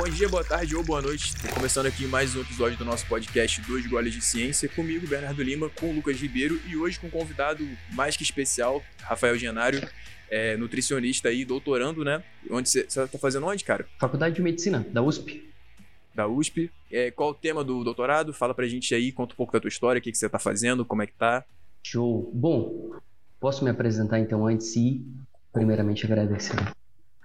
Bom dia, boa tarde ou boa noite. Tô começando aqui mais um episódio do nosso podcast Dois Goles de Ciência, comigo, Bernardo Lima, com o Lucas Ribeiro e hoje com um convidado mais que especial, Rafael Genário, é, nutricionista aí, doutorando, né? Onde você tá fazendo onde, cara? Faculdade de Medicina, da USP. Da USP. É, qual o tema do doutorado? Fala pra gente aí, conta um pouco da tua história, o que, que você tá fazendo, como é que tá. Show. Bom, posso me apresentar então antes e primeiramente agradecer.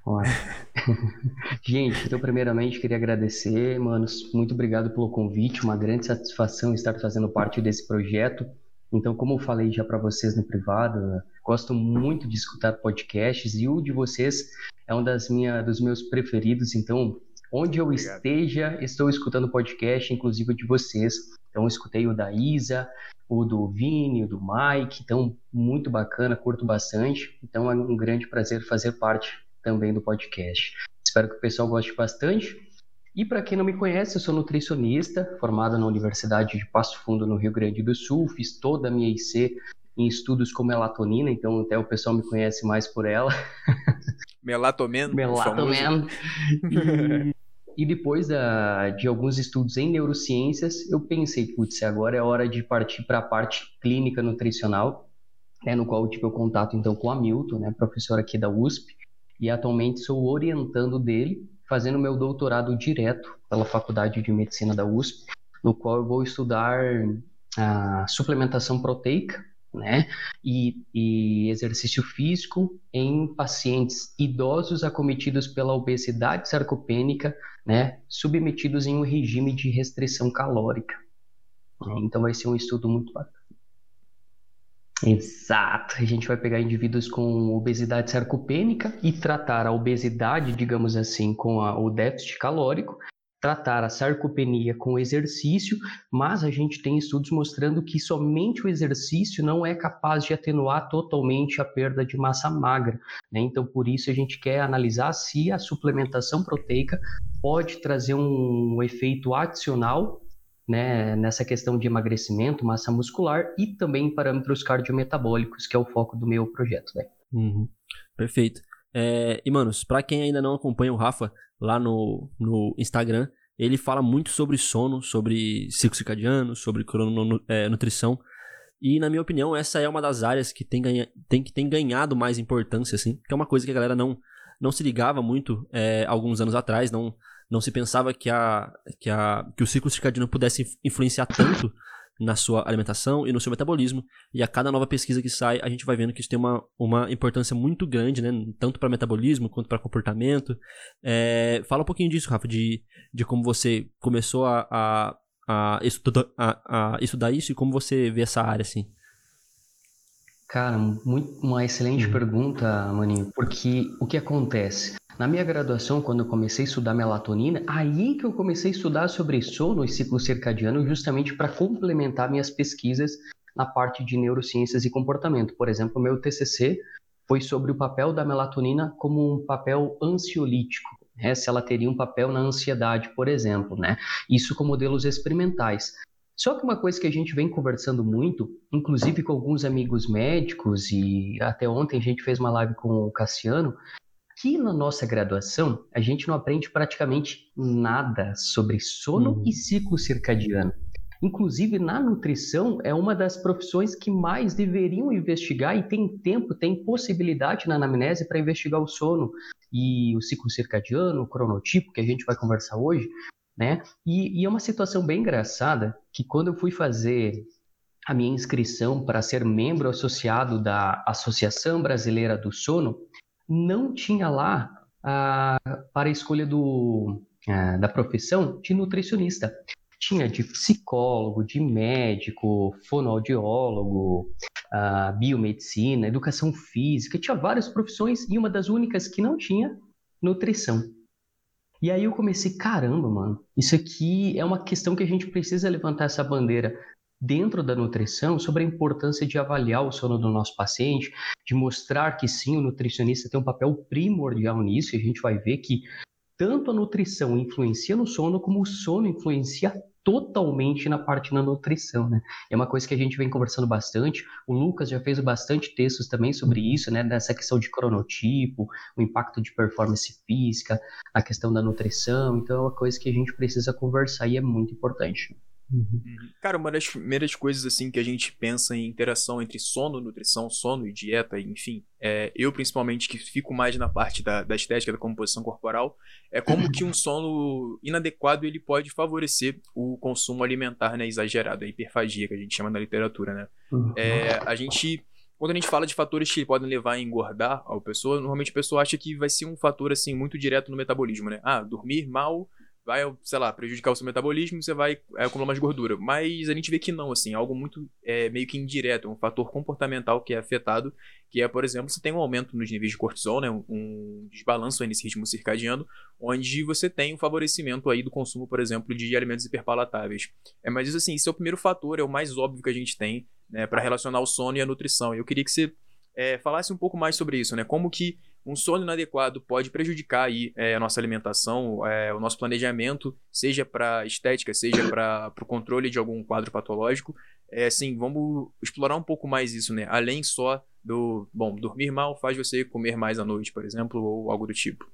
Gente, então primeiramente queria agradecer, manos, muito obrigado pelo convite, uma grande satisfação estar fazendo parte desse projeto. Então, como eu falei já para vocês no privado, gosto muito de escutar podcasts e o de vocês é um das minha, dos meus preferidos. Então, onde eu obrigado. esteja, estou escutando podcast, inclusive o de vocês. Então, escutei o da Isa, o do Vini, o do Mike. Então, muito bacana, curto bastante. Então, é um grande prazer fazer parte também do podcast. Espero que o pessoal goste bastante. E para quem não me conhece, eu sou nutricionista, formado na Universidade de Passo Fundo, no Rio Grande do Sul. Fiz toda a minha IC em estudos com melatonina, então até o pessoal me conhece mais por ela. Melatomen. Melatomen. E, e depois da, de alguns estudos em neurociências, eu pensei, putz, agora é hora de partir para a parte clínica nutricional, né, no qual eu tive o contato então com a Milton, né, professora aqui da USP, e atualmente sou orientando dele, fazendo meu doutorado direto pela Faculdade de Medicina da USP, no qual eu vou estudar a suplementação proteica, né, e, e exercício físico em pacientes idosos acometidos pela obesidade sarcopênica, né, submetidos em um regime de restrição calórica. Então vai ser um estudo muito bacana. Exato. A gente vai pegar indivíduos com obesidade sarcopênica e tratar a obesidade, digamos assim, com a, o déficit calórico, tratar a sarcopenia com exercício, mas a gente tem estudos mostrando que somente o exercício não é capaz de atenuar totalmente a perda de massa magra. Né? Então, por isso, a gente quer analisar se a suplementação proteica pode trazer um efeito adicional né, nessa questão de emagrecimento, massa muscular e também parâmetros cardiometabólicos, que é o foco do meu projeto. Né? Uhum. Perfeito. É, e, manos, para quem ainda não acompanha o Rafa lá no, no Instagram, ele fala muito sobre sono, sobre ciclo circadiano, sobre crononutrição. É, e, na minha opinião, essa é uma das áreas que tem, ganha, tem, que tem ganhado mais importância, assim, que é uma coisa que a galera não, não se ligava muito é, alguns anos atrás, não, não se pensava que, a, que, a, que o ciclo circadiano pudesse influenciar tanto na sua alimentação e no seu metabolismo. E a cada nova pesquisa que sai, a gente vai vendo que isso tem uma, uma importância muito grande, né? Tanto para metabolismo quanto para comportamento. É, fala um pouquinho disso, Rafa, de, de como você começou a, a, a, estudar, a, a estudar isso e como você vê essa área, assim. Cara, muito, uma excelente uhum. pergunta, Maninho, porque o que acontece? Na minha graduação, quando eu comecei a estudar melatonina, aí que eu comecei a estudar sobre sono e ciclo circadiano, justamente para complementar minhas pesquisas na parte de neurociências e comportamento. Por exemplo, meu TCC foi sobre o papel da melatonina como um papel ansiolítico, né? se ela teria um papel na ansiedade, por exemplo, né? Isso com modelos experimentais. Só que uma coisa que a gente vem conversando muito, inclusive com alguns amigos médicos, e até ontem a gente fez uma live com o Cassiano, que na nossa graduação a gente não aprende praticamente nada sobre sono uhum. e ciclo circadiano. Inclusive, na nutrição, é uma das profissões que mais deveriam investigar e tem tempo, tem possibilidade na anamnese para investigar o sono e o ciclo circadiano, o cronotipo, que a gente vai conversar hoje, né? E, e é uma situação bem engraçada que quando eu fui fazer a minha inscrição para ser membro associado da Associação Brasileira do Sono, não tinha lá a, para a escolha do, a, da profissão de nutricionista. Tinha de psicólogo, de médico, fonoaudiólogo, a, biomedicina, educação física, tinha várias profissões e uma das únicas que não tinha, nutrição. E aí eu comecei, caramba, mano, isso aqui é uma questão que a gente precisa levantar essa bandeira dentro da nutrição sobre a importância de avaliar o sono do nosso paciente, de mostrar que sim, o nutricionista tem um papel primordial nisso, e a gente vai ver que tanto a nutrição influencia no sono, como o sono influencia totalmente na parte da nutrição, né? É uma coisa que a gente vem conversando bastante. O Lucas já fez bastante textos também sobre isso, né? Dessa questão de cronotipo, o impacto de performance física, a questão da nutrição. Então é uma coisa que a gente precisa conversar e é muito importante. Uhum. uhum. Cara, uma das primeiras coisas assim que a gente pensa em interação entre sono, nutrição, sono e dieta, enfim, é, eu principalmente que fico mais na parte da, da estética, da composição corporal, é como que um sono inadequado ele pode favorecer o consumo alimentar né, exagerado, a hiperfagia que a gente chama na literatura, né? Uhum. É, a gente quando a gente fala de fatores que podem levar a engordar a pessoa, normalmente a pessoa acha que vai ser um fator assim muito direto no metabolismo, né? Ah, dormir mal vai, sei lá, prejudicar o seu metabolismo, você vai é, acumular mais gordura. Mas a gente vê que não, assim, é algo muito é, meio que indireto, um fator comportamental que é afetado, que é, por exemplo, você tem um aumento nos níveis de cortisol, né, um desbalanço nesse ritmo circadiano, onde você tem um favorecimento aí do consumo, por exemplo, de alimentos hiperpalatáveis. É, mas isso assim, esse é o primeiro fator, é o mais óbvio que a gente tem, né, para relacionar o sono e a nutrição. E eu queria que você é, falasse um pouco mais sobre isso, né, como que um sono inadequado pode prejudicar aí, é, a nossa alimentação, é, o nosso planejamento, seja para estética, seja para o controle de algum quadro patológico. É, assim, vamos explorar um pouco mais isso, né? Além só do, bom, dormir mal faz você comer mais à noite, por exemplo, ou algo do tipo.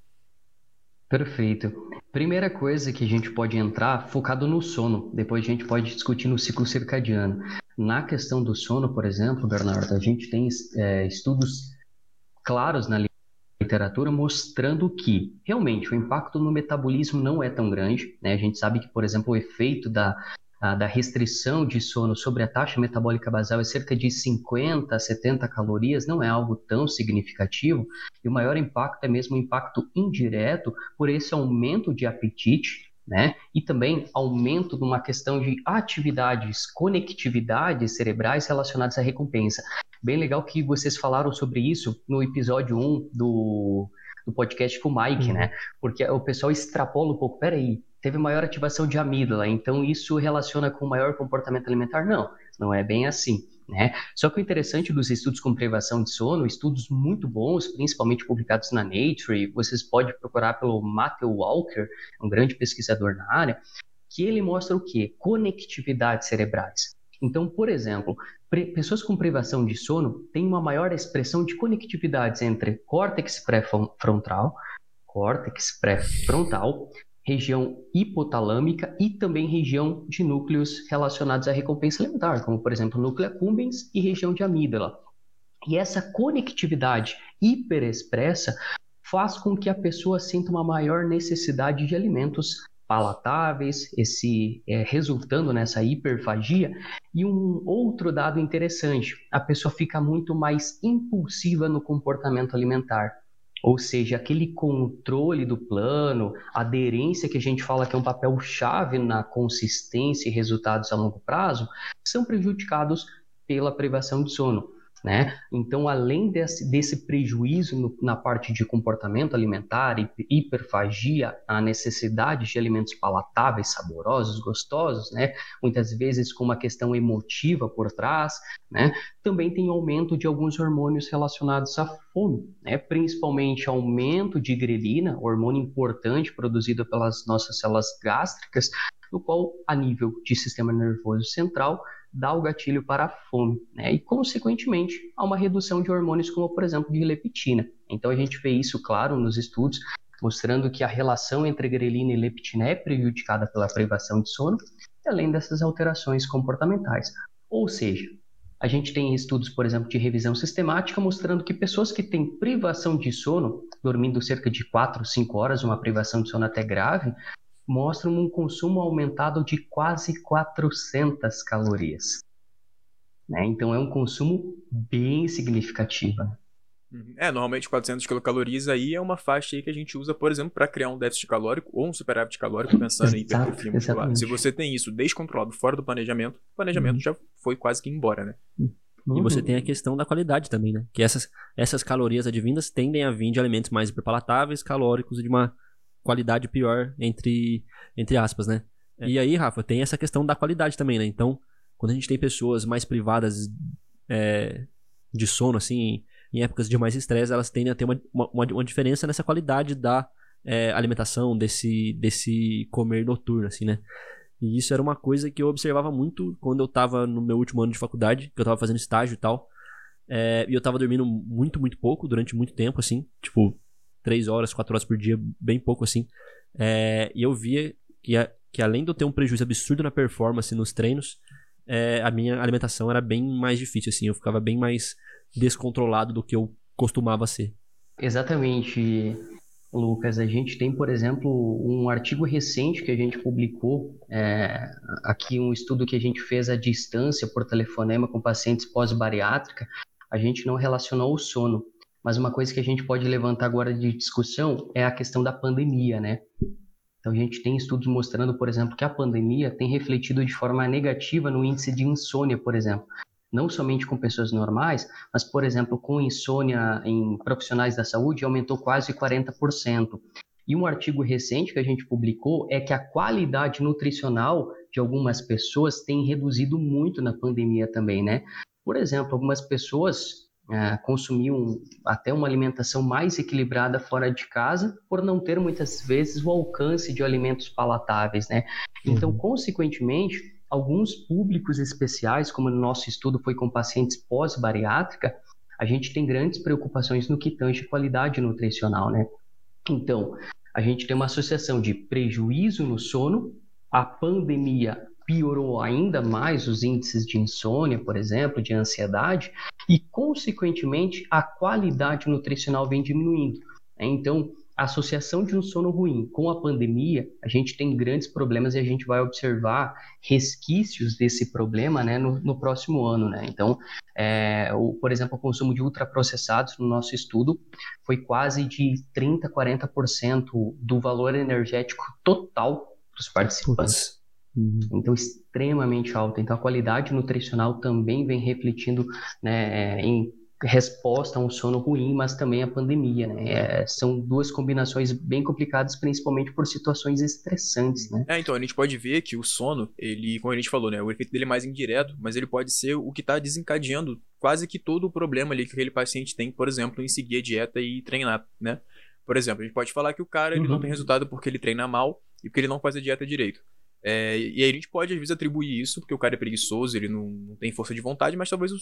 Perfeito. Primeira coisa que a gente pode entrar focado no sono, depois a gente pode discutir no ciclo circadiano. Na questão do sono, por exemplo, Bernardo, a gente tem é, estudos claros na literatura mostrando que realmente o impacto no metabolismo não é tão grande. Né? A gente sabe que, por exemplo, o efeito da, a, da restrição de sono sobre a taxa metabólica basal é cerca de 50 a 70 calorias, não é algo tão significativo. E o maior impacto é mesmo o impacto indireto por esse aumento de apetite né? E também aumento de uma questão de atividades, conectividades cerebrais relacionadas à recompensa. Bem legal que vocês falaram sobre isso no episódio 1 do, do podcast com o Mike, uhum. né? Porque o pessoal extrapola um pouco, peraí, teve maior ativação de amígdala, então isso relaciona com maior comportamento alimentar? Não, não é bem assim. Né? Só que o interessante dos estudos com privação de sono, estudos muito bons, principalmente publicados na Nature, vocês podem procurar pelo Matthew Walker, um grande pesquisador na área, que ele mostra o quê? Conectividades cerebrais. Então, por exemplo, pessoas com privação de sono têm uma maior expressão de conectividades entre córtex pré-frontal, córtex pré-frontal, região hipotalâmica e também região de núcleos relacionados à recompensa alimentar, como por exemplo núcleo accumbens e região de amígdala. E essa conectividade hiperexpressa faz com que a pessoa sinta uma maior necessidade de alimentos palatáveis, esse é, resultando nessa hiperfagia. E um outro dado interessante, a pessoa fica muito mais impulsiva no comportamento alimentar. Ou seja, aquele controle do plano, aderência que a gente fala que é um papel chave na consistência e resultados a longo prazo, são prejudicados pela privação de sono. Né? Então, além desse, desse prejuízo no, na parte de comportamento alimentar, hiperfagia, a necessidade de alimentos palatáveis, saborosos, gostosos, né? muitas vezes com uma questão emotiva por trás, né? também tem aumento de alguns hormônios relacionados à fome, né? principalmente aumento de grelina, hormônio importante produzido pelas nossas células gástricas, no qual, a nível de sistema nervoso central, dá o gatilho para a fome, né? E, consequentemente, há uma redução de hormônios como, por exemplo, de leptina. Então, a gente vê isso, claro, nos estudos, mostrando que a relação entre grelina e leptina é prejudicada pela privação de sono, além dessas alterações comportamentais. Ou seja, a gente tem estudos, por exemplo, de revisão sistemática mostrando que pessoas que têm privação de sono, dormindo cerca de 4, 5 horas, uma privação de sono até grave, mostram um consumo aumentado de quase 400 calorias. Né? Então é um consumo bem significativo. Uhum. É, normalmente 400 quilocalorias aí é uma faixa aí que a gente usa, por exemplo, para criar um déficit calórico ou um superávit calórico pensando em hipertrofia muscular. Se você tem isso descontrolado fora do planejamento, o planejamento uhum. já foi quase que embora, né? Uhum. E você tem a questão da qualidade também, né? Que essas, essas calorias advindas tendem a vir de alimentos mais hiperpalatáveis, calóricos e de uma qualidade pior, entre, entre aspas, né? É. E aí, Rafa, tem essa questão da qualidade também, né? Então, quando a gente tem pessoas mais privadas é, de sono, assim, em épocas de mais estresse, elas tendem a ter uma, uma, uma diferença nessa qualidade da, é, alimentação, desse, desse comer noturno, assim, né? E isso era uma coisa que eu observava muito quando eu tava no meu último ano de faculdade, que eu tava fazendo estágio e tal. É, e eu tava dormindo muito, muito pouco, durante muito tempo, assim. Tipo, três horas, quatro horas por dia, bem pouco, assim. É, e eu via que, a, que além de eu ter um prejuízo absurdo na performance nos treinos, é, a minha alimentação era bem mais difícil, assim. Eu ficava bem mais descontrolado do que eu costumava ser. Exatamente. Lucas, a gente tem, por exemplo, um artigo recente que a gente publicou, é, aqui um estudo que a gente fez à distância por telefonema com pacientes pós-bariátrica, a gente não relacionou o sono, mas uma coisa que a gente pode levantar agora de discussão é a questão da pandemia, né? Então a gente tem estudos mostrando, por exemplo, que a pandemia tem refletido de forma negativa no índice de insônia, por exemplo não somente com pessoas normais, mas, por exemplo, com insônia em profissionais da saúde, aumentou quase 40%. E um artigo recente que a gente publicou é que a qualidade nutricional de algumas pessoas tem reduzido muito na pandemia também, né? Por exemplo, algumas pessoas é, consumiam até uma alimentação mais equilibrada fora de casa por não ter muitas vezes o alcance de alimentos palatáveis, né? Então, uhum. consequentemente, alguns públicos especiais, como no nosso estudo foi com pacientes pós-bariátrica, a gente tem grandes preocupações no que tange qualidade nutricional, né? Então, a gente tem uma associação de prejuízo no sono, a pandemia piorou ainda mais os índices de insônia, por exemplo, de ansiedade, e, consequentemente, a qualidade nutricional vem diminuindo. Né? Então, a associação de um sono ruim com a pandemia, a gente tem grandes problemas e a gente vai observar resquícios desse problema né, no, no próximo ano. Né? Então, é, o, por exemplo, o consumo de ultraprocessados no nosso estudo foi quase de 30%, 40% do valor energético total dos participantes. Uhum. Então, extremamente alta. Então, a qualidade nutricional também vem refletindo né, em resposta a um sono ruim, mas também a pandemia, né? É, são duas combinações bem complicadas, principalmente por situações estressantes, né? É, então a gente pode ver que o sono, ele, como a gente falou, né? O efeito dele é mais indireto, mas ele pode ser o que está desencadeando quase que todo o problema ali que aquele paciente tem, por exemplo, em seguir a dieta e treinar, né? Por exemplo, a gente pode falar que o cara ele uhum. não tem resultado porque ele treina mal e porque ele não faz a dieta direito. É, e aí a gente pode, às vezes, atribuir isso porque o cara é preguiçoso, ele não, não tem força de vontade, mas talvez o,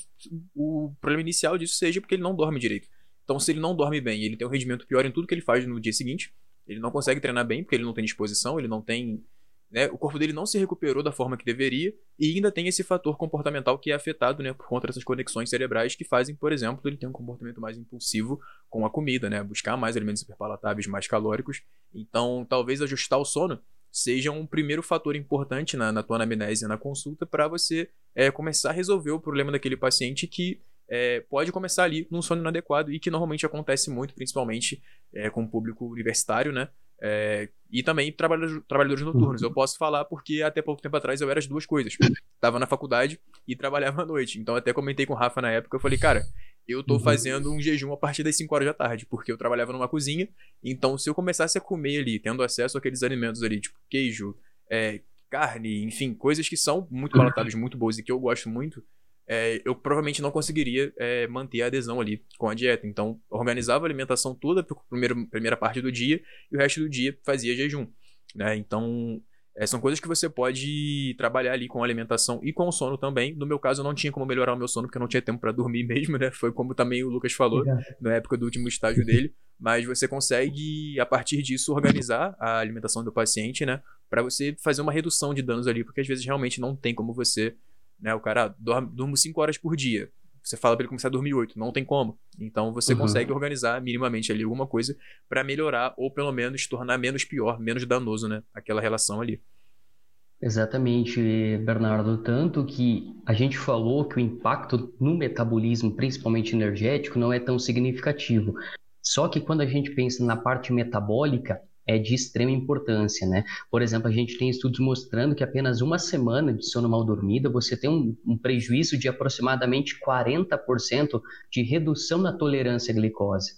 o, problema inicial disso seja porque ele não dorme direito. Então, se ele não dorme bem ele tem um rendimento pior em tudo que ele faz no dia seguinte, ele não consegue treinar bem porque ele não tem disposição, ele não tem. Né, o corpo dele não se recuperou da forma que deveria e ainda tem esse fator comportamental que é afetado né, por conta dessas conexões cerebrais que fazem, por exemplo, ele ter um comportamento mais impulsivo com a comida, né, buscar mais alimentos superpalatáveis, mais calóricos. Então, talvez ajustar o sono seja um primeiro fator importante na, na tua anamnese na consulta para você é, começar a resolver o problema daquele paciente que é, pode começar ali num sono inadequado e que normalmente acontece muito, principalmente é, com o público universitário, né? É, e também trabalhadores, trabalhadores noturnos. Eu posso falar porque até pouco tempo atrás eu era as duas coisas. Tava na faculdade e trabalhava à noite. Então até comentei com o Rafa na época, eu falei, cara, eu tô uhum. fazendo um jejum a partir das 5 horas da tarde, porque eu trabalhava numa cozinha. Então, se eu começasse a comer ali, tendo acesso àqueles alimentos ali, tipo queijo, é, carne, enfim, coisas que são muito palatáveis, muito boas e que eu gosto muito, é, eu provavelmente não conseguiria é, manter a adesão ali com a dieta. Então, organizava a alimentação toda para a primeira parte do dia e o resto do dia fazia jejum. Né? Então, é, são coisas que você pode trabalhar ali com alimentação e com o sono também. No meu caso, eu não tinha como melhorar o meu sono porque eu não tinha tempo para dormir mesmo, né? Foi como também o Lucas falou na época do último estágio dele. Mas você consegue, a partir disso, organizar a alimentação do paciente, né? Para você fazer uma redução de danos ali, porque às vezes realmente não tem como você, né? O cara dorme, dorme 5 horas por dia. Você fala para ele começar a dormir 8, não tem como. Então você uhum. consegue organizar minimamente ali alguma coisa para melhorar ou pelo menos tornar menos pior, menos danoso, né? Aquela relação ali. Exatamente, Bernardo. Tanto que a gente falou que o impacto no metabolismo, principalmente energético, não é tão significativo. Só que quando a gente pensa na parte metabólica, é de extrema importância, né? Por exemplo, a gente tem estudos mostrando que apenas uma semana de sono mal dormida você tem um, um prejuízo de aproximadamente 40% de redução na tolerância à glicose.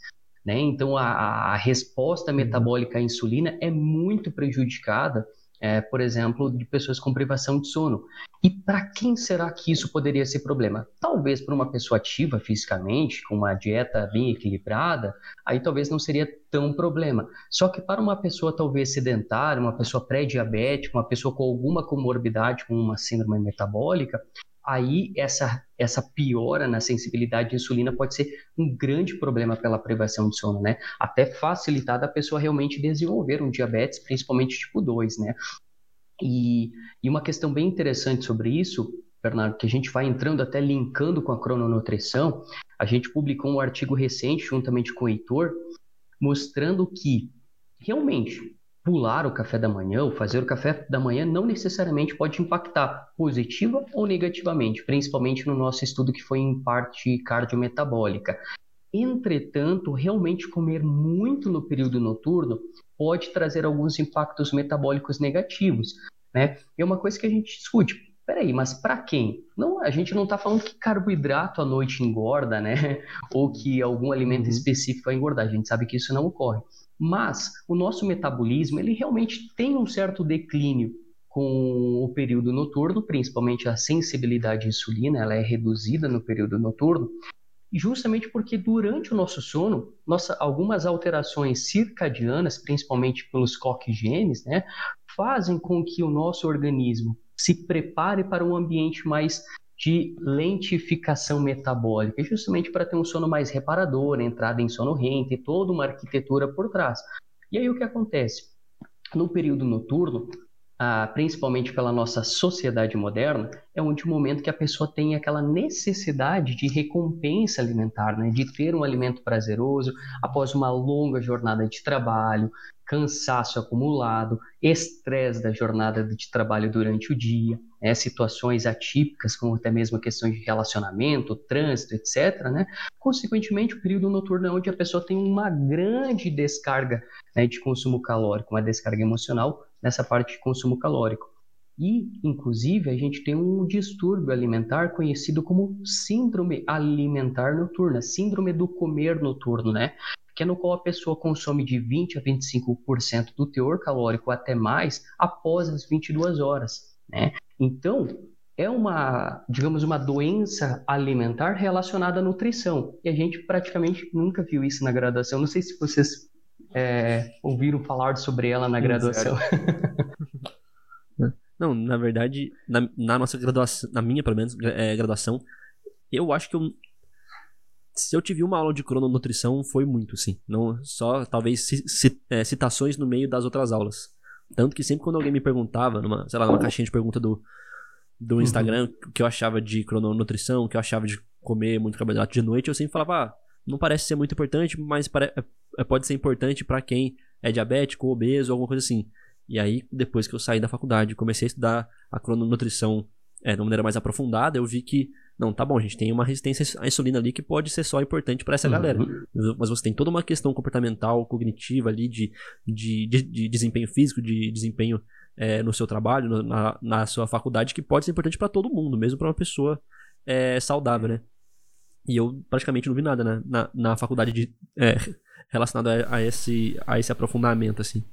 Né? Então, a, a resposta metabólica à insulina é muito prejudicada é, por exemplo, de pessoas com privação de sono. E para quem será que isso poderia ser problema? Talvez para uma pessoa ativa fisicamente, com uma dieta bem equilibrada, aí talvez não seria tão problema. Só que para uma pessoa talvez sedentária, uma pessoa pré-diabética, uma pessoa com alguma comorbidade, com uma síndrome metabólica, aí essa, essa piora na sensibilidade de insulina pode ser um grande problema pela privação de sono, né? Até facilitar da pessoa realmente desenvolver um diabetes, principalmente tipo 2, né? E, e uma questão bem interessante sobre isso, Bernardo, que a gente vai entrando até linkando com a crononutrição, a gente publicou um artigo recente juntamente com o Heitor, mostrando que realmente pular o café da manhã ou fazer o café da manhã não necessariamente pode impactar positiva ou negativamente, principalmente no nosso estudo que foi em parte cardiometabólica. Entretanto, realmente comer muito no período noturno pode trazer alguns impactos metabólicos negativos, né? É uma coisa que a gente discute. Peraí, mas para quem? Não, a gente não está falando que carboidrato à noite engorda, né? Ou que algum alimento uhum. específico vai engordar. A gente sabe que isso não ocorre. Mas o nosso metabolismo, ele realmente tem um certo declínio com o período noturno, principalmente a sensibilidade à insulina, ela é reduzida no período noturno, justamente porque durante o nosso sono, nossa, algumas alterações circadianas, principalmente pelos coque genes, né, fazem com que o nosso organismo se prepare para um ambiente mais de lentificação metabólica, justamente para ter um sono mais reparador, entrada em sono rente, toda uma arquitetura por trás. E aí o que acontece? No período noturno, ah, principalmente pela nossa sociedade moderna, é onde o momento que a pessoa tem aquela necessidade de recompensa alimentar, né? de ter um alimento prazeroso após uma longa jornada de trabalho, cansaço acumulado, estresse da jornada de trabalho durante o dia, né? situações atípicas, como até mesmo questões de relacionamento, trânsito, etc. Né? Consequentemente, o período noturno é onde a pessoa tem uma grande descarga né, de consumo calórico, uma descarga emocional nessa parte de consumo calórico. E, inclusive, a gente tem um distúrbio alimentar conhecido como síndrome alimentar noturna, síndrome do comer noturno, né? Que é no qual a pessoa consome de 20 a 25% do teor calórico até mais após as 22 horas, né? Então, é uma, digamos, uma doença alimentar relacionada à nutrição. E a gente praticamente nunca viu isso na graduação. Não sei se vocês é, ouviram falar sobre ela na graduação. Não, na verdade, na, na, nossa graduação, na minha, pelo menos, é, graduação, eu acho que eu. Se eu tive uma aula de crononutrição, foi muito, sim. Não, só talvez é, citações no meio das outras aulas. Tanto que sempre quando alguém me perguntava, numa, sei lá, numa caixinha de pergunta do, do uhum. Instagram, uhum. o que eu achava de crononutrição, o que eu achava de comer muito carboidrato de noite, eu sempre falava, ah, não parece ser muito importante, mas pare... É, pode ser importante para quem é diabético, obeso, alguma coisa assim. E aí, depois que eu saí da faculdade, comecei a estudar a crononutrição é, de uma maneira mais aprofundada, eu vi que, não, tá bom, a gente tem uma resistência à insulina ali que pode ser só importante para essa uhum. galera. Mas você tem toda uma questão comportamental, cognitiva ali, de, de, de, de desempenho físico, de desempenho é, no seu trabalho, na, na sua faculdade, que pode ser importante para todo mundo, mesmo para uma pessoa é, saudável, né? E eu praticamente não vi nada né, na, na faculdade de, é, relacionado a, a, esse, a esse aprofundamento, assim.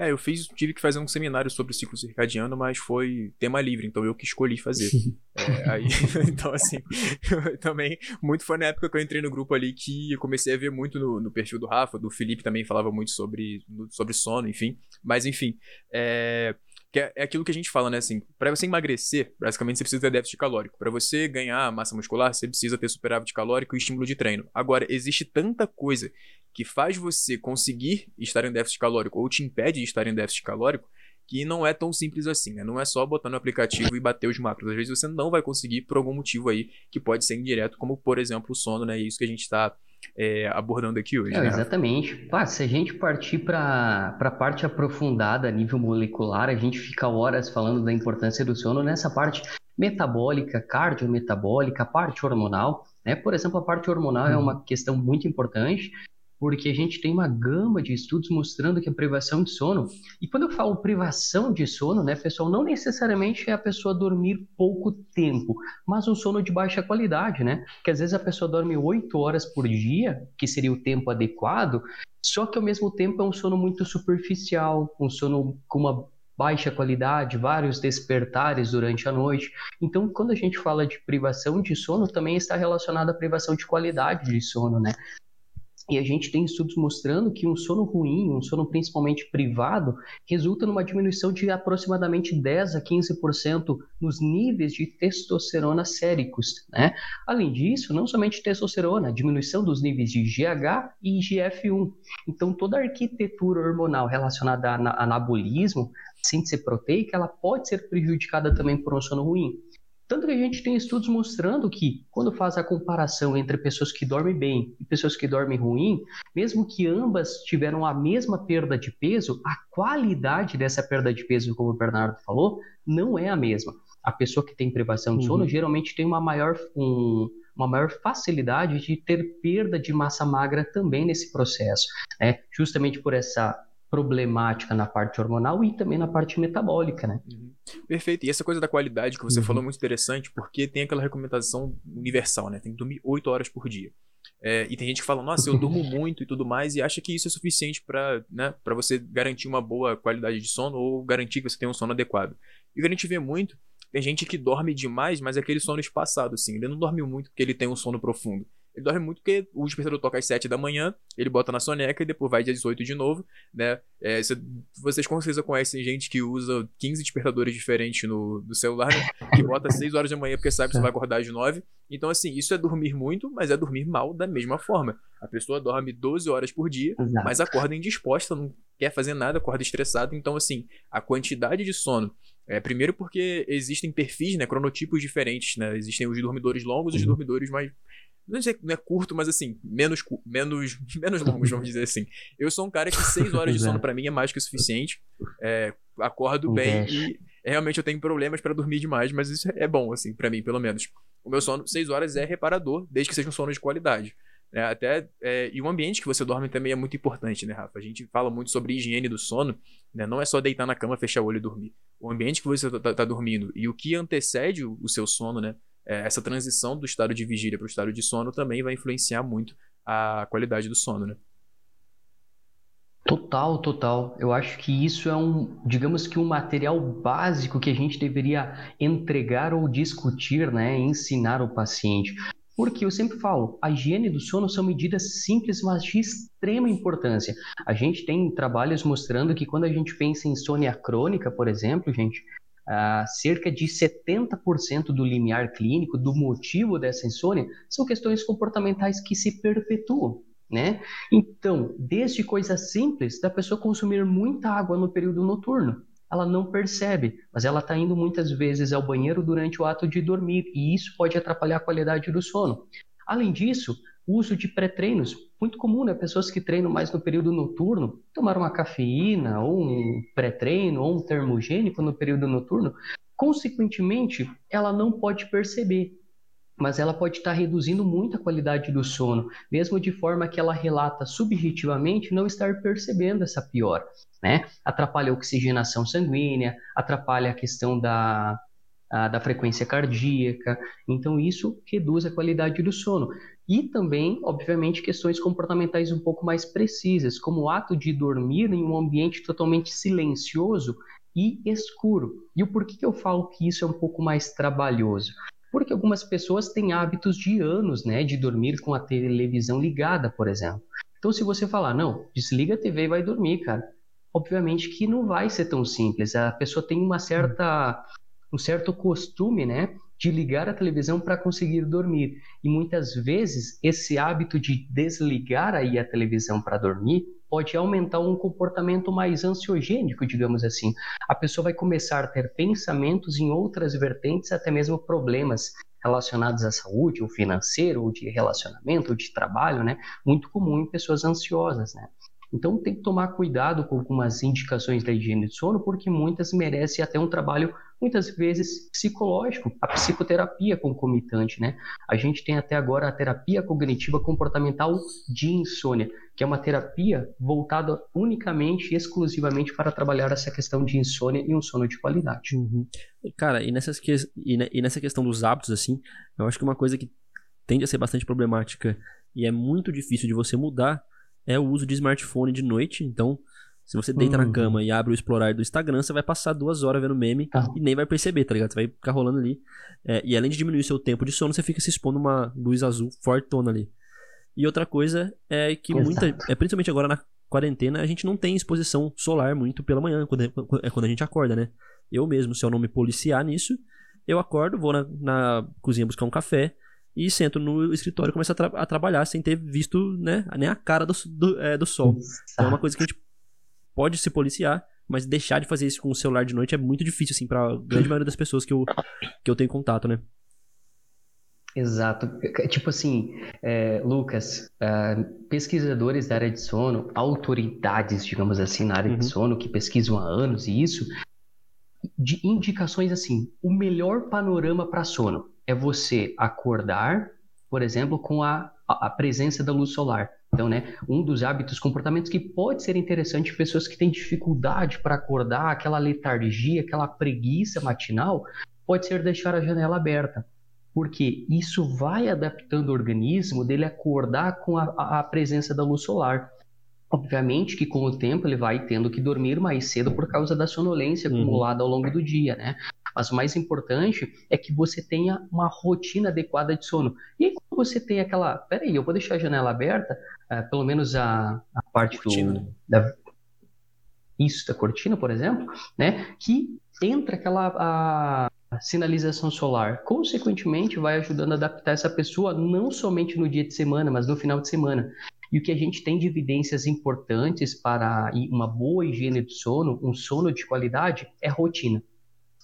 É, eu fiz, tive que fazer um seminário sobre o ciclo circadiano, mas foi tema livre, então eu que escolhi fazer. é, aí, então, assim, também, muito foi na época que eu entrei no grupo ali que eu comecei a ver muito no, no perfil do Rafa, do Felipe também falava muito sobre, sobre sono, enfim. Mas, enfim, é, que é, é, aquilo que a gente fala, né? Assim, para você emagrecer, basicamente você precisa ter déficit calórico. Para você ganhar massa muscular, você precisa ter superávit calórico e estímulo de treino. Agora, existe tanta coisa que faz você conseguir estar em déficit calórico ou te impede de estar em déficit calórico que não é tão simples assim, né? Não é só botar no aplicativo e bater os macros. Às vezes você não vai conseguir por algum motivo aí que pode ser indireto, como por exemplo o sono, né? Isso que a gente está é, abordando aqui hoje. É, né? Exatamente. Ah, se a gente partir para a parte aprofundada a nível molecular, a gente fica horas falando da importância do sono nessa parte metabólica, cardiometabólica, parte hormonal. Né? Por exemplo, a parte hormonal é uma questão muito importante porque a gente tem uma gama de estudos mostrando que a privação de sono, e quando eu falo privação de sono, né, pessoal, não necessariamente é a pessoa dormir pouco tempo, mas um sono de baixa qualidade, né? Que às vezes a pessoa dorme 8 horas por dia, que seria o tempo adequado, só que ao mesmo tempo é um sono muito superficial, um sono com uma baixa qualidade, vários despertares durante a noite. Então, quando a gente fala de privação de sono, também está relacionado à privação de qualidade de sono, né? E a gente tem estudos mostrando que um sono ruim, um sono principalmente privado, resulta numa diminuição de aproximadamente 10 a 15% nos níveis de testosterona séricos. Né? Além disso, não somente testosterona, diminuição dos níveis de GH e IGF-1. Então, toda a arquitetura hormonal relacionada a anabolismo, síntese proteica, ela pode ser prejudicada também por um sono ruim. Tanto que a gente tem estudos mostrando que, quando faz a comparação entre pessoas que dormem bem e pessoas que dormem ruim, mesmo que ambas tiveram a mesma perda de peso, a qualidade dessa perda de peso, como o Bernardo falou, não é a mesma. A pessoa que tem privação de sono uhum. geralmente tem uma maior, um, uma maior facilidade de ter perda de massa magra também nesse processo, né? justamente por essa problemática na parte hormonal e também na parte metabólica, né? Uhum. Perfeito. E essa coisa da qualidade que você uhum. falou é muito interessante, porque tem aquela recomendação universal, né? Tem que dormir 8 horas por dia. É, e tem gente que fala, nossa, eu durmo muito e tudo mais, e acha que isso é suficiente para né, você garantir uma boa qualidade de sono ou garantir que você tenha um sono adequado. E o que a gente vê muito, tem gente que dorme demais, mas é aquele sono espaçado, assim. Ele não dorme muito porque ele tem um sono profundo. Ele dorme muito porque o despertador toca às 7 da manhã, ele bota na soneca e depois vai às 18 de novo, né? É, cê, vocês com certeza conhecem gente que usa 15 despertadores diferentes no, no celular, né? que bota às 6 horas da manhã porque sabe que você vai acordar às 9. Então, assim, isso é dormir muito, mas é dormir mal da mesma forma. A pessoa dorme 12 horas por dia, Exato. mas acorda indisposta, não quer fazer nada, acorda estressado. Então, assim, a quantidade de sono é, primeiro porque existem perfis, né, cronotipos diferentes, né? Existem os dormidores longos e os uhum. dormidores mais não sei, não é curto, mas assim, menos, menos, menos longos, vamos dizer assim. Eu sou um cara que seis horas de sono é. para mim é mais que o suficiente. É, acordo bem e realmente eu tenho problemas para dormir demais, mas isso é bom, assim, para mim, pelo menos. O meu sono, seis horas é reparador, desde que seja um sono de qualidade. É, até, é, e o ambiente que você dorme também é muito importante, né, Rafa? A gente fala muito sobre higiene do sono, né? Não é só deitar na cama, fechar o olho e dormir. O ambiente que você tá, tá, tá dormindo e o que antecede o, o seu sono, né? É, essa transição do estado de vigília para o estado de sono também vai influenciar muito a qualidade do sono, né? Total, total. Eu acho que isso é um, digamos que um material básico que a gente deveria entregar ou discutir, né, ensinar o paciente. Porque eu sempre falo, a higiene do sono são medidas simples, mas de extrema importância. A gente tem trabalhos mostrando que quando a gente pensa em insônia crônica, por exemplo, gente, Uh, cerca de 70% do limiar clínico, do motivo dessa insônia, são questões comportamentais que se perpetuam. Né? Então, desde coisas simples, da pessoa consumir muita água no período noturno, ela não percebe, mas ela está indo muitas vezes ao banheiro durante o ato de dormir, e isso pode atrapalhar a qualidade do sono. Além disso, uso de pré-treinos, muito comum, né? Pessoas que treinam mais no período noturno, tomar uma cafeína, ou um pré-treino, ou um termogênico no período noturno, consequentemente, ela não pode perceber, mas ela pode estar reduzindo muito a qualidade do sono, mesmo de forma que ela relata subjetivamente não estar percebendo essa piora, né? Atrapalha a oxigenação sanguínea, atrapalha a questão da da frequência cardíaca. Então, isso reduz a qualidade do sono. E também, obviamente, questões comportamentais um pouco mais precisas, como o ato de dormir em um ambiente totalmente silencioso e escuro. E o porquê que eu falo que isso é um pouco mais trabalhoso? Porque algumas pessoas têm hábitos de anos, né, de dormir com a televisão ligada, por exemplo. Então, se você falar, não, desliga a TV e vai dormir, cara, obviamente que não vai ser tão simples. A pessoa tem uma certa um certo costume, né, de ligar a televisão para conseguir dormir. E muitas vezes esse hábito de desligar aí a televisão para dormir pode aumentar um comportamento mais ansiogênico, digamos assim. A pessoa vai começar a ter pensamentos em outras vertentes, até mesmo problemas relacionados à saúde, ou financeiro, ou de relacionamento, ou de trabalho, né? Muito comum em pessoas ansiosas, né? Então tem que tomar cuidado com algumas indicações da higiene de sono, porque muitas merecem até um trabalho, muitas vezes, psicológico, a psicoterapia concomitante, né? A gente tem até agora a terapia cognitiva comportamental de insônia, que é uma terapia voltada unicamente e exclusivamente para trabalhar essa questão de insônia e um sono de qualidade. Uhum. Cara, e, nessas que... e nessa questão dos hábitos, assim, eu acho que uma coisa que tende a ser bastante problemática e é muito difícil de você mudar é o uso de smartphone de noite. Então, Se você deita Uhum. na cama e abre o explorar do Instagram, você vai passar duas horas vendo meme Ah. e nem vai perceber, tá ligado? Você vai ficar rolando ali. É, e além de diminuir seu tempo de sono, você fica se expondo uma luz azul fortona ali. E outra coisa é que muita. Exato. É, principalmente agora na quarentena, a gente não tem exposição solar muito pela manhã, quando é, é quando a gente acorda, né? Eu mesmo, se eu não me policiar nisso, eu acordo, vou na, na cozinha buscar um café e sento no escritório e começo a, tra- a trabalhar sem ter visto né, nem a cara do, do, é, do sol. Então é uma coisa que a gente pode se policiar, mas deixar de fazer isso com o celular de noite é muito difícil, assim, pra grande maioria das pessoas que eu, que eu tenho contato, né? Exato. Tipo assim, é, Lucas, ah, pesquisadores da área de sono, autoridades, digamos assim, na área Uhum. de sono, que pesquisam há anos e isso, de indicações assim, o melhor panorama para sono é você acordar, por exemplo, com a, a presença da luz solar. Então, né, um dos hábitos, comportamentos que pode ser interessante pessoas que têm dificuldade para acordar, aquela letargia, aquela preguiça matinal, pode ser deixar a janela aberta porque isso vai adaptando o organismo dele acordar com a, a- a presença da luz solar. Obviamente que com o tempo ele vai tendo que dormir mais cedo por causa da sonolência Uhum. acumulada ao longo do dia, né? Mas o mais importante é que você tenha uma rotina adequada de sono. E aí, quando você tem aquela, peraí, eu vou deixar a janela aberta, ah, pelo menos a, a parte Cortina, do, né? da, isso da cortina, por exemplo, né? Que entra aquela a, sinalização solar. Consequentemente, vai ajudando a adaptar essa pessoa não somente no dia de semana, mas no final de semana. E o que a gente tem de evidências importantes para uma boa higiene do sono, um sono de qualidade, é rotina.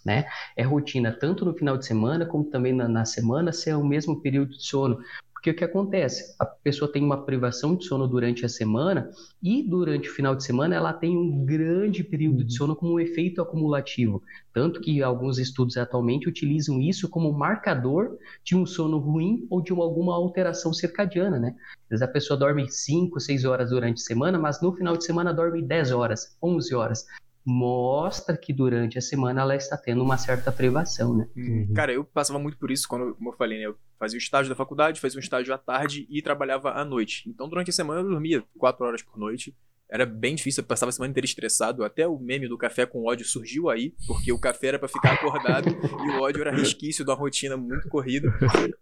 Né? É rotina tanto no final de semana como também na, na semana, se é o mesmo período de sono. Porque o que acontece? A pessoa tem uma privação de sono durante a semana e durante o final de semana ela tem um grande período de sono como um efeito acumulativo. Tanto que alguns estudos atualmente utilizam isso como marcador de um sono ruim ou de uma, alguma alteração circadiana, né? Às vezes a pessoa dorme 5, 6 horas durante a semana, mas no final de semana dorme 10 horas, 11 horas. Mostra que durante a semana ela está tendo uma certa privação, né? Uhum. Cara, eu passava muito por isso quando, como eu falei, né? Eu fazia o estágio da faculdade, fazia um estágio à tarde e trabalhava à noite. Então, durante a semana eu dormia 4 horas por noite. Era bem difícil, eu passava a semana inteira estressado. Até o meme do café com ódio surgiu aí, porque o café era pra ficar acordado e o ódio era resquício da rotina muito corrida.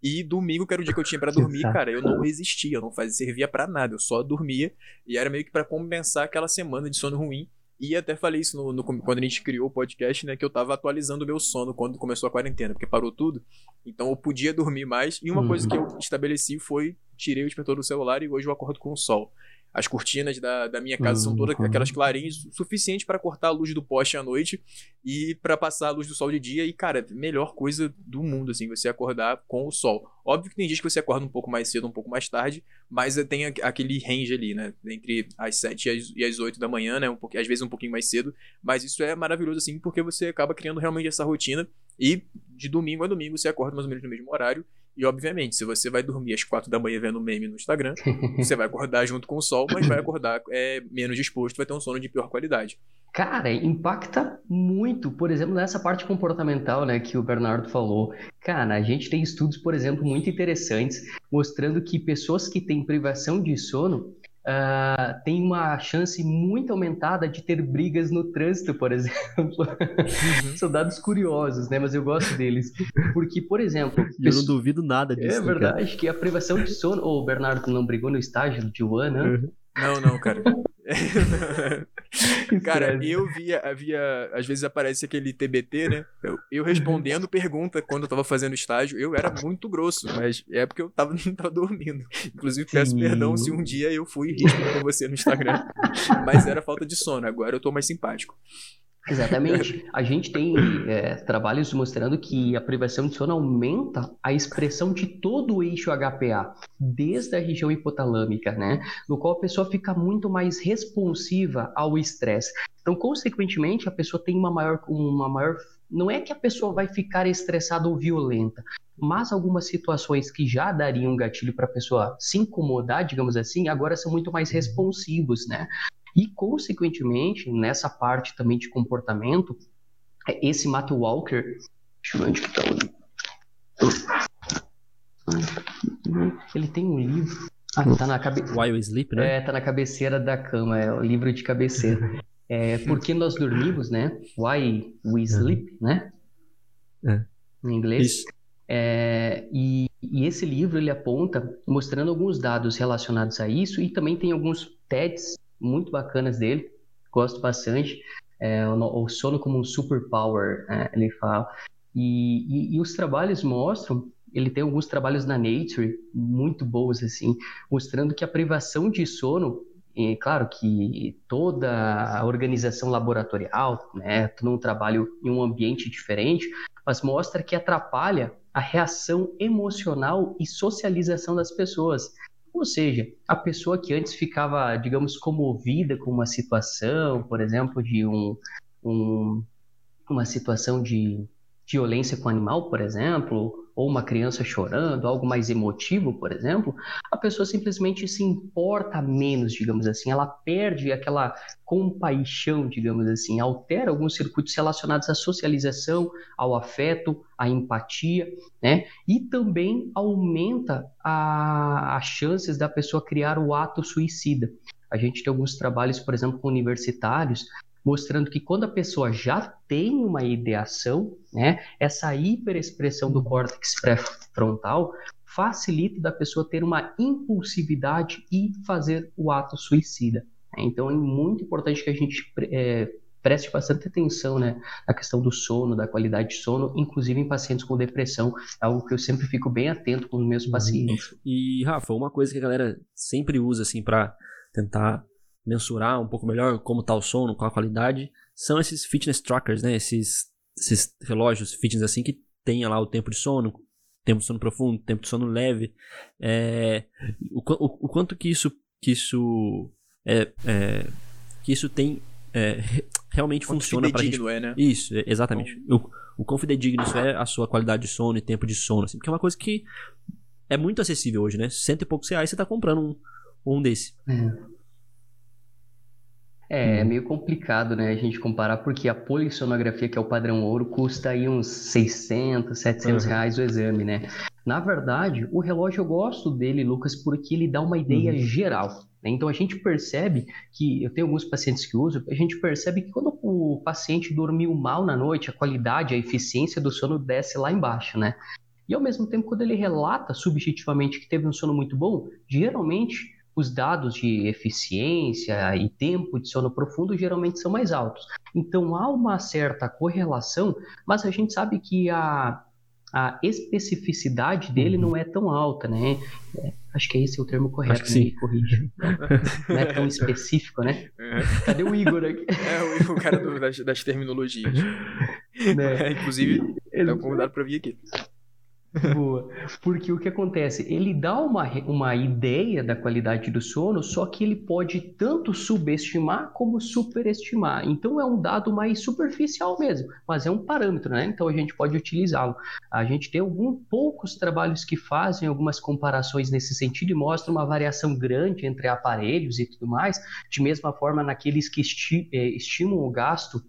E domingo, que era o dia que eu tinha pra dormir, cara, eu não resistia, eu não fazia, servia pra nada, eu só dormia. E era meio que pra compensar aquela semana de sono ruim. E até falei isso no, no- quando a gente criou o podcast, né? Que eu tava atualizando o meu sono quando começou a quarentena, porque parou tudo. Então eu podia dormir mais. E uma Uhum. coisa que eu estabeleci foi: tirei o despertador do celular e hoje eu acordo com o sol. As cortinas da, da minha casa são todas Uhum. aquelas clarinhas, suficiente para cortar a luz do poste à noite e para passar a luz do sol de dia. E, cara, melhor coisa do mundo, assim, você acordar com o sol. Óbvio que tem dias que você acorda um pouco mais cedo, um pouco mais tarde, mas tem aqu- aquele range ali, né? Entre as 7 e as, e as 8 da manhã, né? Um pouquinho, às vezes um pouquinho mais cedo. Mas isso é maravilhoso, assim, porque você acaba criando realmente essa rotina. E de domingo a domingo você acorda mais ou menos no mesmo horário. E, obviamente, se você vai dormir às 4 da manhã vendo meme no Instagram, você vai acordar junto com o sol, mas vai acordar é, menos disposto, vai ter um sono de pior qualidade. Cara, impacta muito, por exemplo, nessa parte comportamental, né, que o Bernardo falou. Cara, a gente tem estudos, por exemplo, muito interessantes mostrando que pessoas que têm privação de sono ah, têm uma chance muito aumentada de ter brigas no trânsito, por exemplo. São dados curiosos, né, mas eu gosto deles. Porque, por exemplo, eu não duvido nada disso. é né, cara? verdade que a privação de sono. Ô, o Bernardo não brigou no estágio de One, né? Não, não, cara. Cara, eu via, havia, às vezes aparece aquele TBT, né? Eu, eu respondendo pergunta quando eu tava fazendo estágio, eu era muito grosso, mas é porque eu tava, não tava dormindo. Inclusive, peço Sim. perdão se um dia eu fui rígido com você no Instagram, mas era falta de sono, agora eu tô mais simpático. Exatamente. A gente tem é, trabalhos mostrando que a privação de sono aumenta a expressão de todo o eixo HPA, desde a região hipotalâmica, né? No qual a pessoa fica muito mais responsiva ao estresse. Então, consequentemente, a pessoa tem uma maior, uma maior. Não é que a pessoa vai ficar estressada ou violenta, mas algumas situações que já dariam um gatilho para a pessoa se incomodar, digamos assim, agora são muito mais responsivos, né? E, consequentemente, nessa parte também de comportamento, é esse Matt Walker. Deixa eu ver onde que tá o livro. Ele tem um livro. Ah, tá na, cabe... While Sleep, né? é, tá na cabeceira da cama, é o livro de cabeceira. É, Por que nós dormimos, né? Why we sleep, né? É. Em inglês. Isso. É, e, e esse livro ele aponta mostrando alguns dados relacionados a isso e também tem alguns TEDs muito bacanas dele, gosto bastante. É, o, o sono como um superpower, é, ele fala. E, e, e, os trabalhos mostram, ele tem alguns trabalhos na Nature muito bons, assim, mostrando que a privação de sono, e claro que toda a organização laboratorial, né, todo um trabalho em um ambiente diferente, mas mostra que atrapalha a reação emocional e socialização das pessoas. Ou seja, a pessoa que antes ficava, digamos, comovida com uma situação, por exemplo, de um, um uma situação de violência com o animal, por exemplo, ou uma criança chorando, algo mais emotivo, por exemplo, a pessoa simplesmente se importa menos, digamos assim, ela perde aquela compaixão, digamos assim, altera alguns circuitos relacionados à socialização, ao afeto, à empatia, né? E também aumenta as chances da pessoa criar o ato suicida. A gente tem alguns trabalhos, por exemplo, com universitários, mostrando que quando a pessoa já tem uma ideação, né, essa hiperexpressão do córtex pré-frontal facilita da pessoa ter uma impulsividade e fazer o ato suicida. Então é muito importante que a gente é, preste bastante atenção né, na questão do sono, da qualidade de sono, inclusive em pacientes com depressão, é algo que eu sempre fico bem atento com os meus uhum. pacientes. E Rafa, uma coisa que a galera sempre usa assim para tentar mensurar um pouco melhor como está o sono, qual a qualidade, são esses fitness trackers, né? Esses, esses relógios fitness assim que tem lá o tempo de sono, tempo de sono profundo, tempo de sono leve. É, o, o, o, quanto que isso que isso é, é que isso tem é, realmente quanto funciona para gente. É, né? Isso, exatamente. O, o quão fidedigno isso é a sua qualidade de sono e tempo de sono, assim, porque é uma coisa que é muito acessível hoje, né? Cento e poucos reais você está comprando um, um desse. É. É, é uhum. meio complicado, né, a gente comparar, porque a polissonografia, que é o padrão ouro, custa aí uns 600, 700 uhum. reais o exame, né? Na verdade, o relógio eu gosto dele, Lucas, porque ele dá uma ideia uhum. geral. Né? Então a gente percebe que, eu tenho alguns pacientes que usam, a gente percebe que quando o paciente dormiu mal na noite, a qualidade, a eficiência do sono desce lá embaixo, né? E ao mesmo tempo, quando ele relata subjetivamente que teve um sono muito bom, geralmente os dados de eficiência e tempo de sono profundo geralmente são mais altos. Então há uma certa correlação, mas a gente sabe que a, a especificidade dele não é tão alta, né? É, acho que esse é o termo correto, acho que corrige. Não é tão específico, né? É. Cadê o Igor aqui? É, o cara do, das, das, terminologias. Né? É, inclusive, está convidado para vir aqui. Boa. Porque o que acontece? Ele dá uma, uma ideia da qualidade do sono, só que ele pode tanto subestimar como superestimar. Então é um dado mais superficial mesmo, mas é um parâmetro, né? Então a gente pode utilizá-lo. A gente tem alguns poucos trabalhos que fazem algumas comparações nesse sentido e mostram uma variação grande entre aparelhos e tudo mais, de mesma forma naqueles que esti eh, estimam o gasto.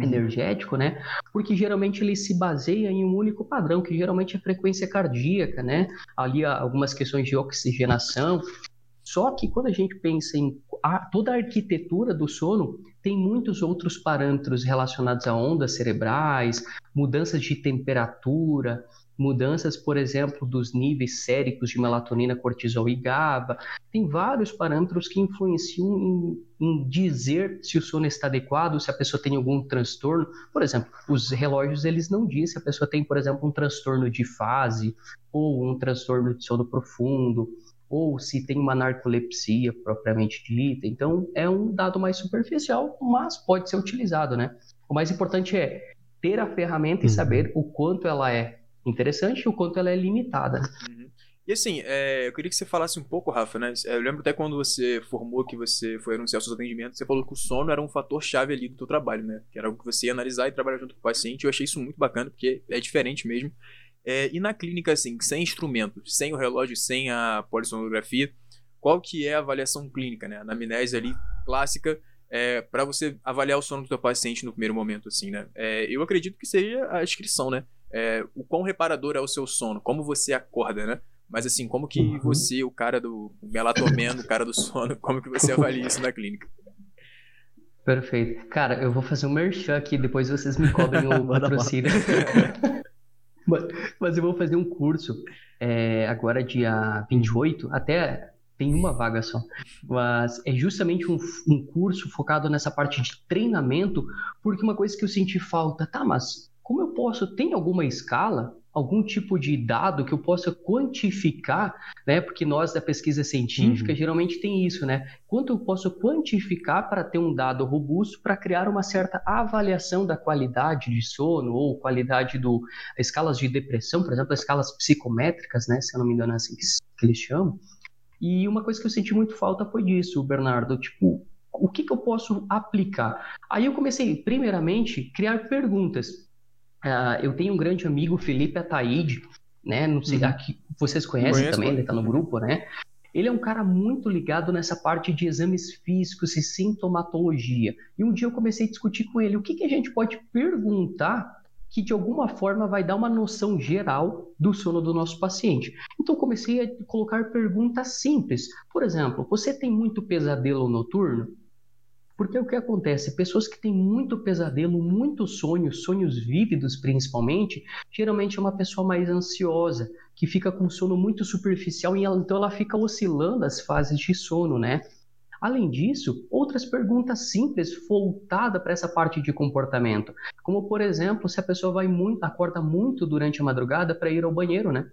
Energético, né? Porque geralmente ele se baseia em um único padrão, que geralmente é frequência cardíaca, né? Ali algumas questões de oxigenação. Só que quando a gente pensa em a, toda a arquitetura do sono, tem muitos outros parâmetros relacionados a ondas cerebrais, mudanças de temperatura, mudanças, por exemplo, dos níveis séricos de melatonina, cortisol e GABA. Tem vários parâmetros que influenciam em, em, dizer se o sono está adequado, se a pessoa tem algum transtorno. Por exemplo, os relógios eles não dizem se a pessoa tem, por exemplo, um transtorno de fase ou um transtorno de sono profundo ou se tem uma narcolepsia propriamente dita. Então, é um dado mais superficial, mas pode ser utilizado, né? O mais importante é ter a ferramenta e uhum. saber o quanto ela é interessante e o quanto ela é limitada. Uhum. E assim, é, eu queria que você falasse um pouco, Rafa, né? Eu lembro até quando você formou que você foi anunciar seus atendimentos, você falou que o sono era um fator chave ali do teu trabalho, né? Que era algo que você ia analisar e trabalhar junto com o paciente. Eu achei isso muito bacana, porque é diferente mesmo. É, e na clínica, assim, sem instrumentos, sem o relógio, sem a polissonografia, qual que é a avaliação clínica, né? A anamnese ali clássica, é, para você avaliar o sono do teu paciente no primeiro momento, assim, né? É, eu acredito que seja a descrição, né? É, o quão reparador é o seu sono, como você acorda, né? Mas assim, como que uhum. você, o cara do melatomeno, o cara do sono, como que você avalia isso na clínica? Perfeito. Cara, eu vou fazer um merchan aqui, depois vocês me cobrem o patrocínio. Mas eu vou fazer um curso é, agora, dia 28, até tem uma vaga só. Mas é justamente um, um curso focado nessa parte de treinamento, porque uma coisa que eu senti falta, tá, mas como eu posso, tem alguma escala algum tipo de dado que eu possa quantificar, né? Porque nós da pesquisa científica uhum. geralmente tem isso, né? Quanto eu posso quantificar para ter um dado robusto para criar uma certa avaliação da qualidade de sono ou qualidade do escalas de depressão, por exemplo, escalas psicométricas, né? Se eu não me engano é assim que, que eles chamam. E uma coisa que eu senti muito falta foi disso, Bernardo, tipo, o que, que eu posso aplicar? Aí eu comecei, primeiramente, criar perguntas. Uh, eu tenho um grande amigo, Felipe Ataíde, né? Não sei, uhum. aqui, vocês conhecem Conheço, também, ele está no grupo, né? Ele é um cara muito ligado nessa parte de exames físicos e sintomatologia. E um dia eu comecei a discutir com ele o que, que a gente pode perguntar que de alguma forma vai dar uma noção geral do sono do nosso paciente. Então comecei a colocar perguntas simples. Por exemplo, você tem muito pesadelo noturno? Porque o que acontece? Pessoas que têm muito pesadelo, muitos sonhos, sonhos vívidos principalmente, geralmente é uma pessoa mais ansiosa, que fica com sono muito superficial e ela, então ela fica oscilando as fases de sono, né? Além disso, outras perguntas simples voltadas para essa parte de comportamento, como por exemplo, se a pessoa vai muito, acorda muito durante a madrugada para ir ao banheiro, né?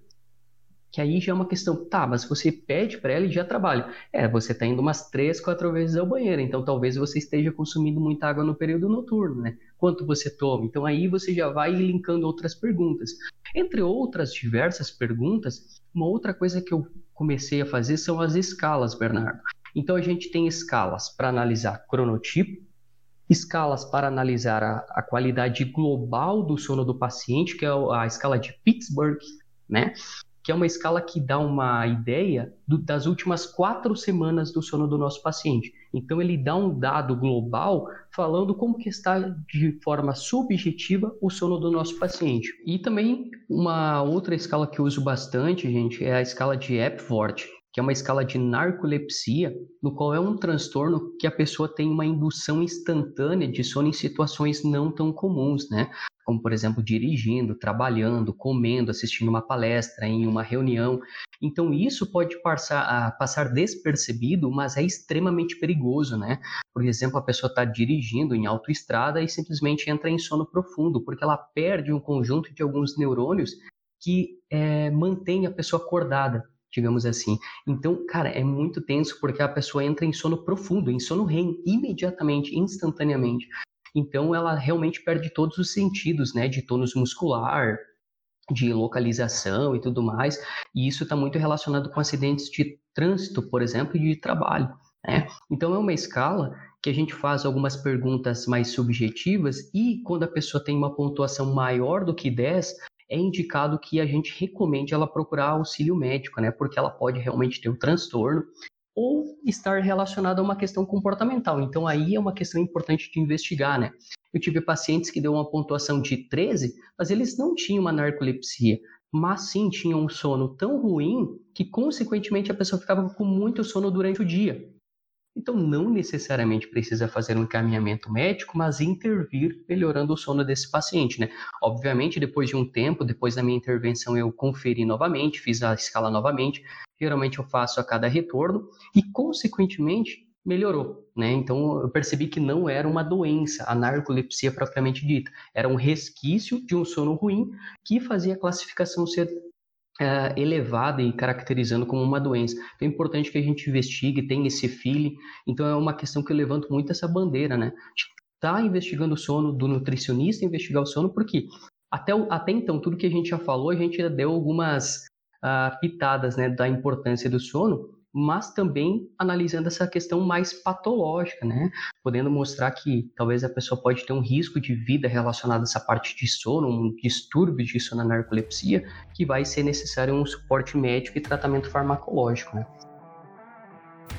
Que aí já é uma questão, tá, mas você pede para ela e já trabalha. É, você está indo umas três, quatro vezes ao banheiro, então talvez você esteja consumindo muita água no período noturno, né? Quanto você toma? Então aí você já vai linkando outras perguntas. Entre outras diversas perguntas, uma outra coisa que eu comecei a fazer são as escalas, Bernardo. Então a gente tem escalas para analisar cronotipo, escalas para analisar a, a, qualidade global do sono do paciente, que é a escala de Pittsburgh, né? Que é uma escala que dá uma ideia do, das últimas quatro semanas do sono do nosso paciente. Então ele dá um dado global falando como que está de forma subjetiva o sono do nosso paciente. E também uma outra escala que eu uso bastante, gente, é a escala de Epworth, que é uma escala de narcolepsia, no qual é um transtorno que a pessoa tem uma indução instantânea de sono em situações não tão comuns, né? Como, por exemplo, dirigindo, trabalhando, comendo, assistindo uma palestra, em uma reunião. Então, isso pode passar, passar despercebido, mas é extremamente perigoso, né? Por exemplo, a pessoa está dirigindo em autoestrada e simplesmente entra em sono profundo, porque ela perde um conjunto de alguns neurônios que é, mantém a pessoa acordada digamos assim. Então, cara, é muito tenso porque a pessoa entra em sono profundo, em sono REM, imediatamente, instantaneamente. Então, ela realmente perde todos os sentidos, né, de tônus muscular, de localização e tudo mais. E isso está muito relacionado com acidentes de trânsito, por exemplo, e de trabalho. Né? Então, é uma escala que a gente faz algumas perguntas mais subjetivas e quando a pessoa tem uma pontuação maior do que 10, é indicado que a gente recomende ela procurar auxílio médico, né? Porque ela pode realmente ter um transtorno ou estar relacionada a uma questão comportamental. Então aí é uma questão importante de investigar, né? Eu tive pacientes que deu uma pontuação de 13, mas eles não tinham uma narcolepsia, mas sim tinham um sono tão ruim que consequentemente a pessoa ficava com muito sono durante o dia. Então, não necessariamente precisa fazer um encaminhamento médico, mas intervir melhorando o sono desse paciente, né? Obviamente, depois de um tempo, depois da minha intervenção, eu conferi novamente, fiz a escala novamente. Geralmente eu faço a cada retorno e, consequentemente, melhorou, né? Então eu percebi que não era uma doença, a narcolepsia propriamente dita, era um resquício de um sono ruim que fazia a classificação ser uh, elevada e caracterizando como uma doença. Então é importante que a gente investigue, tenha esse feeling. Então é uma questão que eu levanto muito essa bandeira, né? Tá investigando o sono do nutricionista, investigar o sono, porque até, até então, tudo que a gente já falou, a gente já deu algumas uh, pitadas né, da importância do sono, mas também analisando essa questão mais patológica, né? Podendo mostrar que talvez a pessoa pode ter um risco de vida relacionado a essa parte de sono, um distúrbio de sono na narcolepsia, que vai ser necessário um suporte médico e tratamento farmacológico, né?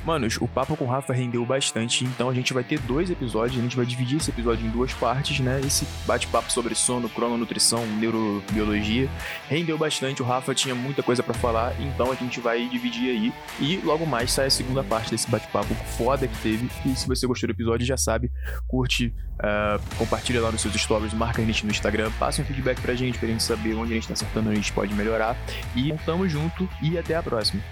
Manos, o papo com o Rafa rendeu bastante, então a gente vai ter dois episódios, a gente vai dividir esse episódio em duas partes, né? Esse bate-papo sobre sono, crononutrição, neurobiologia, rendeu bastante, o Rafa tinha muita coisa para falar, então a gente vai dividir aí e logo mais sai a segunda parte desse bate-papo foda que teve. E se você gostou do episódio, já sabe, curte, uh, compartilha lá nos seus stories, marca a gente no Instagram, passa um feedback pra gente, pra gente saber onde a gente tá acertando, onde a gente pode melhorar. E tamo junto e até a próxima.